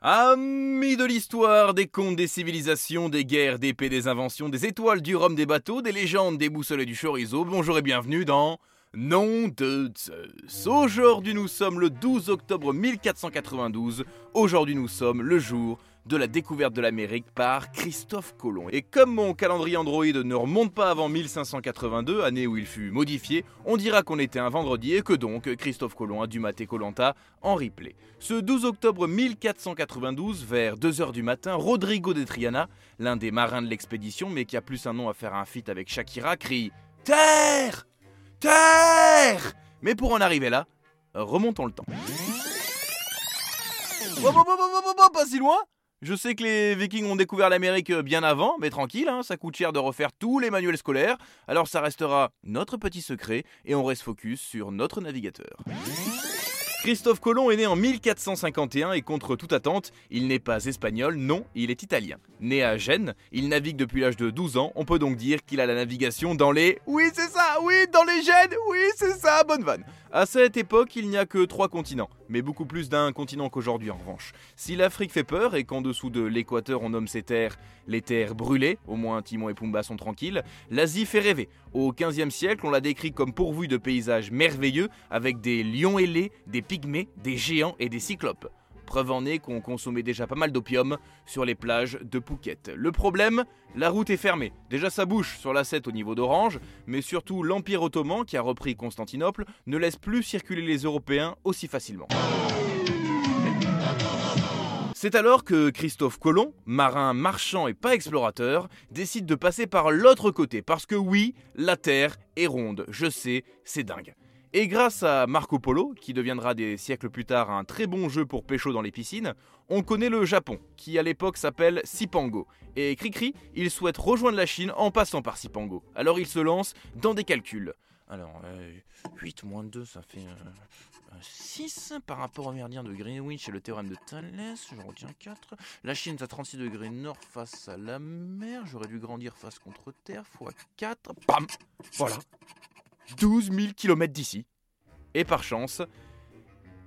Amis de l'histoire, des contes, des civilisations, des guerres, des paix, des inventions, des étoiles, du rhum, des bateaux, des légendes, des boussoles et du chorizo, bonjour et bienvenue dans Nom de Zeus. Aujourd'hui nous sommes le 12 octobre 1492, aujourd'hui nous sommes le jour de la découverte de l'Amérique par Christophe Colomb. Et comme mon calendrier Android ne remonte pas avant 1582, année où il fut modifié, on dira qu'on était un vendredi et que donc Christophe Colomb a dû mater Colanta en replay. Ce 12 octobre 1492, vers 2h du matin, Rodrigo de Triana, l'un des marins de l'expédition mais qui a plus un nom à faire un feat avec Shakira, crie Terre Terre Mais pour en arriver là, remontons le temps. pas si loin je sais que les Vikings ont découvert l'Amérique bien avant, mais tranquille, hein, ça coûte cher de refaire tous les manuels scolaires, alors ça restera notre petit secret et on reste focus sur notre navigateur. Christophe Colomb est né en 1451 et contre toute attente, il n'est pas espagnol, non, il est italien. Né à Gênes, il navigue depuis l'âge de 12 ans, on peut donc dire qu'il a la navigation dans les... Oui c'est ça, oui, dans les Gênes, oui c'est ça, bonne vanne. À cette époque, il n'y a que trois continents, mais beaucoup plus d'un continent qu'aujourd'hui en revanche. Si l'Afrique fait peur et qu'en dessous de l'équateur on nomme ces terres les terres brûlées, au moins Timon et Pumba sont tranquilles, l'Asie fait rêver. Au XVe siècle, on l'a décrit comme pourvu de paysages merveilleux avec des lions ailés, des pygmées, des géants et des cyclopes. Preuve en est qu'on consommait déjà pas mal d'opium sur les plages de Phuket. Le problème, la route est fermée. Déjà ça bouche sur la 7 au niveau d'Orange, mais surtout l'Empire ottoman qui a repris Constantinople ne laisse plus circuler les Européens aussi facilement. C'est alors que Christophe Colomb, marin marchand et pas explorateur, décide de passer par l'autre côté, parce que oui, la Terre est ronde, je sais, c'est dingue. Et grâce à Marco Polo, qui deviendra des siècles plus tard un très bon jeu pour pécho dans les piscines, on connaît le Japon, qui à l'époque s'appelle Sipango. Et Cricri, il souhaite rejoindre la Chine en passant par Sipango. Alors il se lance dans des calculs. Alors, 8 euh, moins 2, ça fait 6 euh, par rapport au méridien de Greenwich et le théorème de Thalès. Je retiens 4. La Chine est à 36 degrés nord face à la mer. J'aurais dû grandir face contre terre fois 4. Bam Voilà 12 000 km d'ici. Et par chance,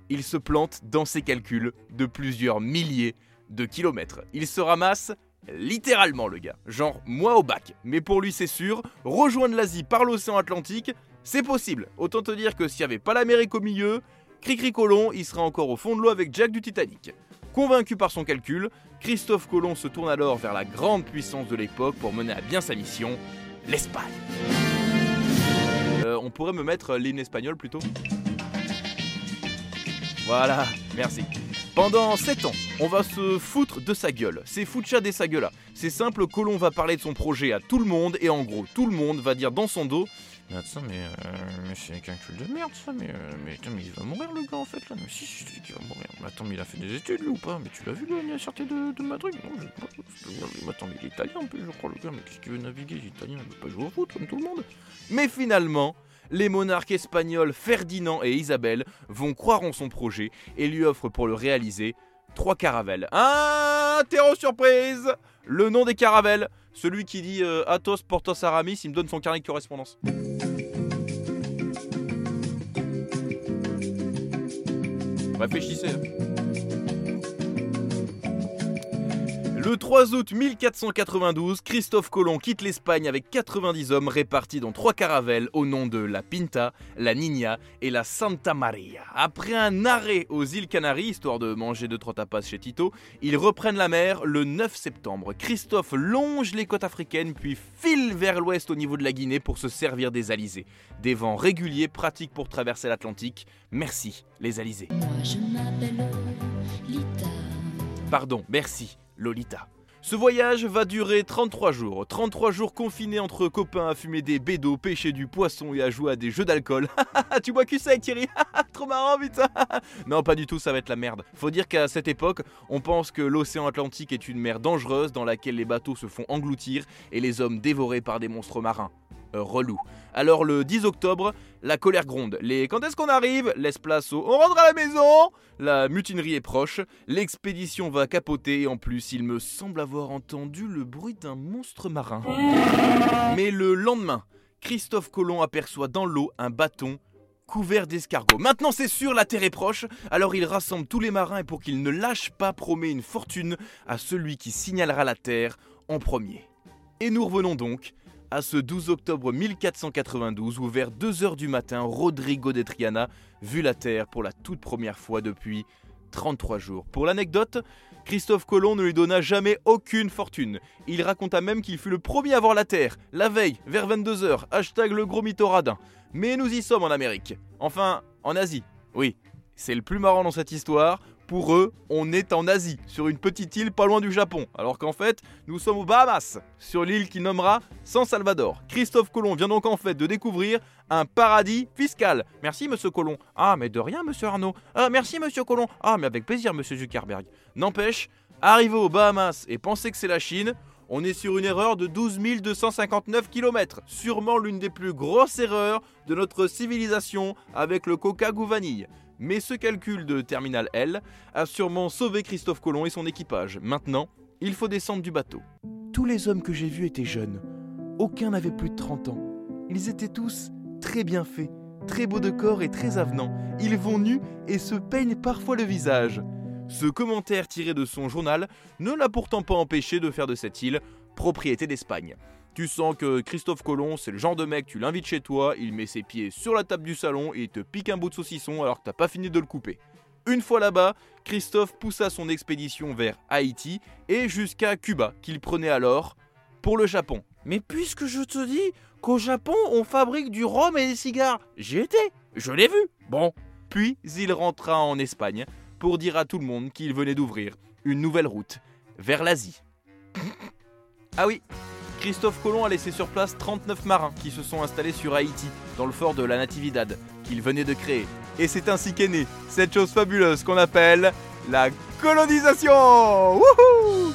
il se plante dans ses calculs de plusieurs milliers de kilomètres. Il se ramasse littéralement le gars, genre moi au bac. Mais pour lui c'est sûr, rejoindre l'Asie par l'océan Atlantique, c'est possible. Autant te dire que s'il n'y avait pas l'Amérique au milieu, Cricri Colomb, il serait encore au fond de l'eau avec Jack du Titanic. Convaincu par son calcul, Christophe Colomb se tourne alors vers la grande puissance de l'époque pour mener à bien sa mission, l'Espagne. On pourrait me mettre l'hymne espagnol plutôt Voilà, merci. Pendant 7 ans, on va se foutre de sa gueule. C'est Fucha de sa gueule. C'est simple, Colomb va parler de son projet à tout le monde et en gros, tout le monde va dire dans son dos mais attends, mais, euh, mais c'est un calcul de merde ça, mais, euh, mais, attends, mais il va mourir le gars en fait là. Mais si, si, il va mourir. Mais attends, mais il a fait des études lui ou pas? Mais tu l'as vu lui, il a sorti de, de Madrid Non, je sais pas. Mais attends, mais il est italien en plus, je crois le gars. Mais qu'est-ce qu'il veut naviguer Il est italien, il veut pas jouer au foot comme tout le monde. Mais finalement, les monarques espagnols Ferdinand et Isabelle vont croire en son projet et lui offrent pour le réaliser trois caravelles. Un terreau surprise Le nom des caravelles celui qui dit euh, Athos Portos Aramis, il me donne son carnet de correspondance. Réfléchissez. Le 3 août 1492, Christophe Colomb quitte l'Espagne avec 90 hommes répartis dans trois caravelles au nom de la Pinta, la Niña et la Santa Maria. Après un arrêt aux îles Canaries, histoire de manger deux trois tapas chez Tito, ils reprennent la mer le 9 septembre. Christophe longe les côtes africaines puis file vers l'ouest au niveau de la Guinée pour se servir des alizés. Des vents réguliers pratiques pour traverser l'Atlantique. Merci les alizés. Pardon, merci Lolita. Ce voyage va durer 33 jours. 33 jours confinés entre copains à fumer des bédos, pêcher du poisson et à jouer à des jeux d'alcool. tu bois que ça, Thierry Trop marrant, putain Non, pas du tout, ça va être la merde. Faut dire qu'à cette époque, on pense que l'océan Atlantique est une mer dangereuse dans laquelle les bateaux se font engloutir et les hommes dévorés par des monstres marins. Euh, relou. Alors le 10 octobre, la colère gronde. Les quand est-ce qu'on arrive? Laisse place au on rentre à la maison La mutinerie est proche, l'expédition va capoter et en plus il me semble avoir entendu le bruit d'un monstre marin. Mais le lendemain, Christophe Colomb aperçoit dans l'eau un bâton couvert d'escargots. Maintenant c'est sûr, la terre est proche, alors il rassemble tous les marins et pour qu'ils ne lâchent pas promet une fortune à celui qui signalera la terre en premier. Et nous revenons donc à ce 12 octobre 1492 où vers 2h du matin, Rodrigo de Triana vit la Terre pour la toute première fois depuis 33 jours. Pour l'anecdote, Christophe Colomb ne lui donna jamais aucune fortune. Il raconta même qu'il fut le premier à voir la Terre, la veille, vers 22h, hashtag le gros mythoradin. Mais nous y sommes en Amérique. Enfin, en Asie. Oui, c'est le plus marrant dans cette histoire, pour eux, on est en Asie, sur une petite île pas loin du Japon, alors qu'en fait, nous sommes aux Bahamas, sur l'île qui nommera San Salvador. Christophe Colomb vient donc en fait de découvrir un paradis fiscal. Merci monsieur Colomb. Ah mais de rien monsieur Arnaud. Ah merci monsieur Colomb. Ah mais avec plaisir monsieur Zuckerberg. N'empêche, arriver aux Bahamas et penser que c'est la Chine, on est sur une erreur de 12 259 km, sûrement l'une des plus grosses erreurs de notre civilisation avec le coca goût vanille. Mais ce calcul de Terminal L a sûrement sauvé Christophe Colomb et son équipage. Maintenant, il faut descendre du bateau. Tous les hommes que j'ai vus étaient jeunes. Aucun n'avait plus de 30 ans. Ils étaient tous très bien faits, très beaux de corps et très avenants. Ils vont nus et se peignent parfois le visage. Ce commentaire tiré de son journal ne l'a pourtant pas empêché de faire de cette île propriété d'Espagne. Tu sens que Christophe Colomb, c'est le genre de mec, tu l'invites chez toi, il met ses pieds sur la table du salon et il te pique un bout de saucisson alors que t'as pas fini de le couper. Une fois là-bas, Christophe poussa son expédition vers Haïti et jusqu'à Cuba, qu'il prenait alors pour le Japon. Mais puisque je te dis qu'au Japon on fabrique du rhum et des cigares, j'y étais, je l'ai vu. Bon, puis il rentra en Espagne pour dire à tout le monde qu'il venait d'ouvrir une nouvelle route vers l'Asie. ah oui, Christophe Colomb a laissé sur place 39 marins qui se sont installés sur Haïti, dans le fort de la Natividad, qu'il venait de créer. Et c'est ainsi qu'est née cette chose fabuleuse qu'on appelle la colonisation Wouhou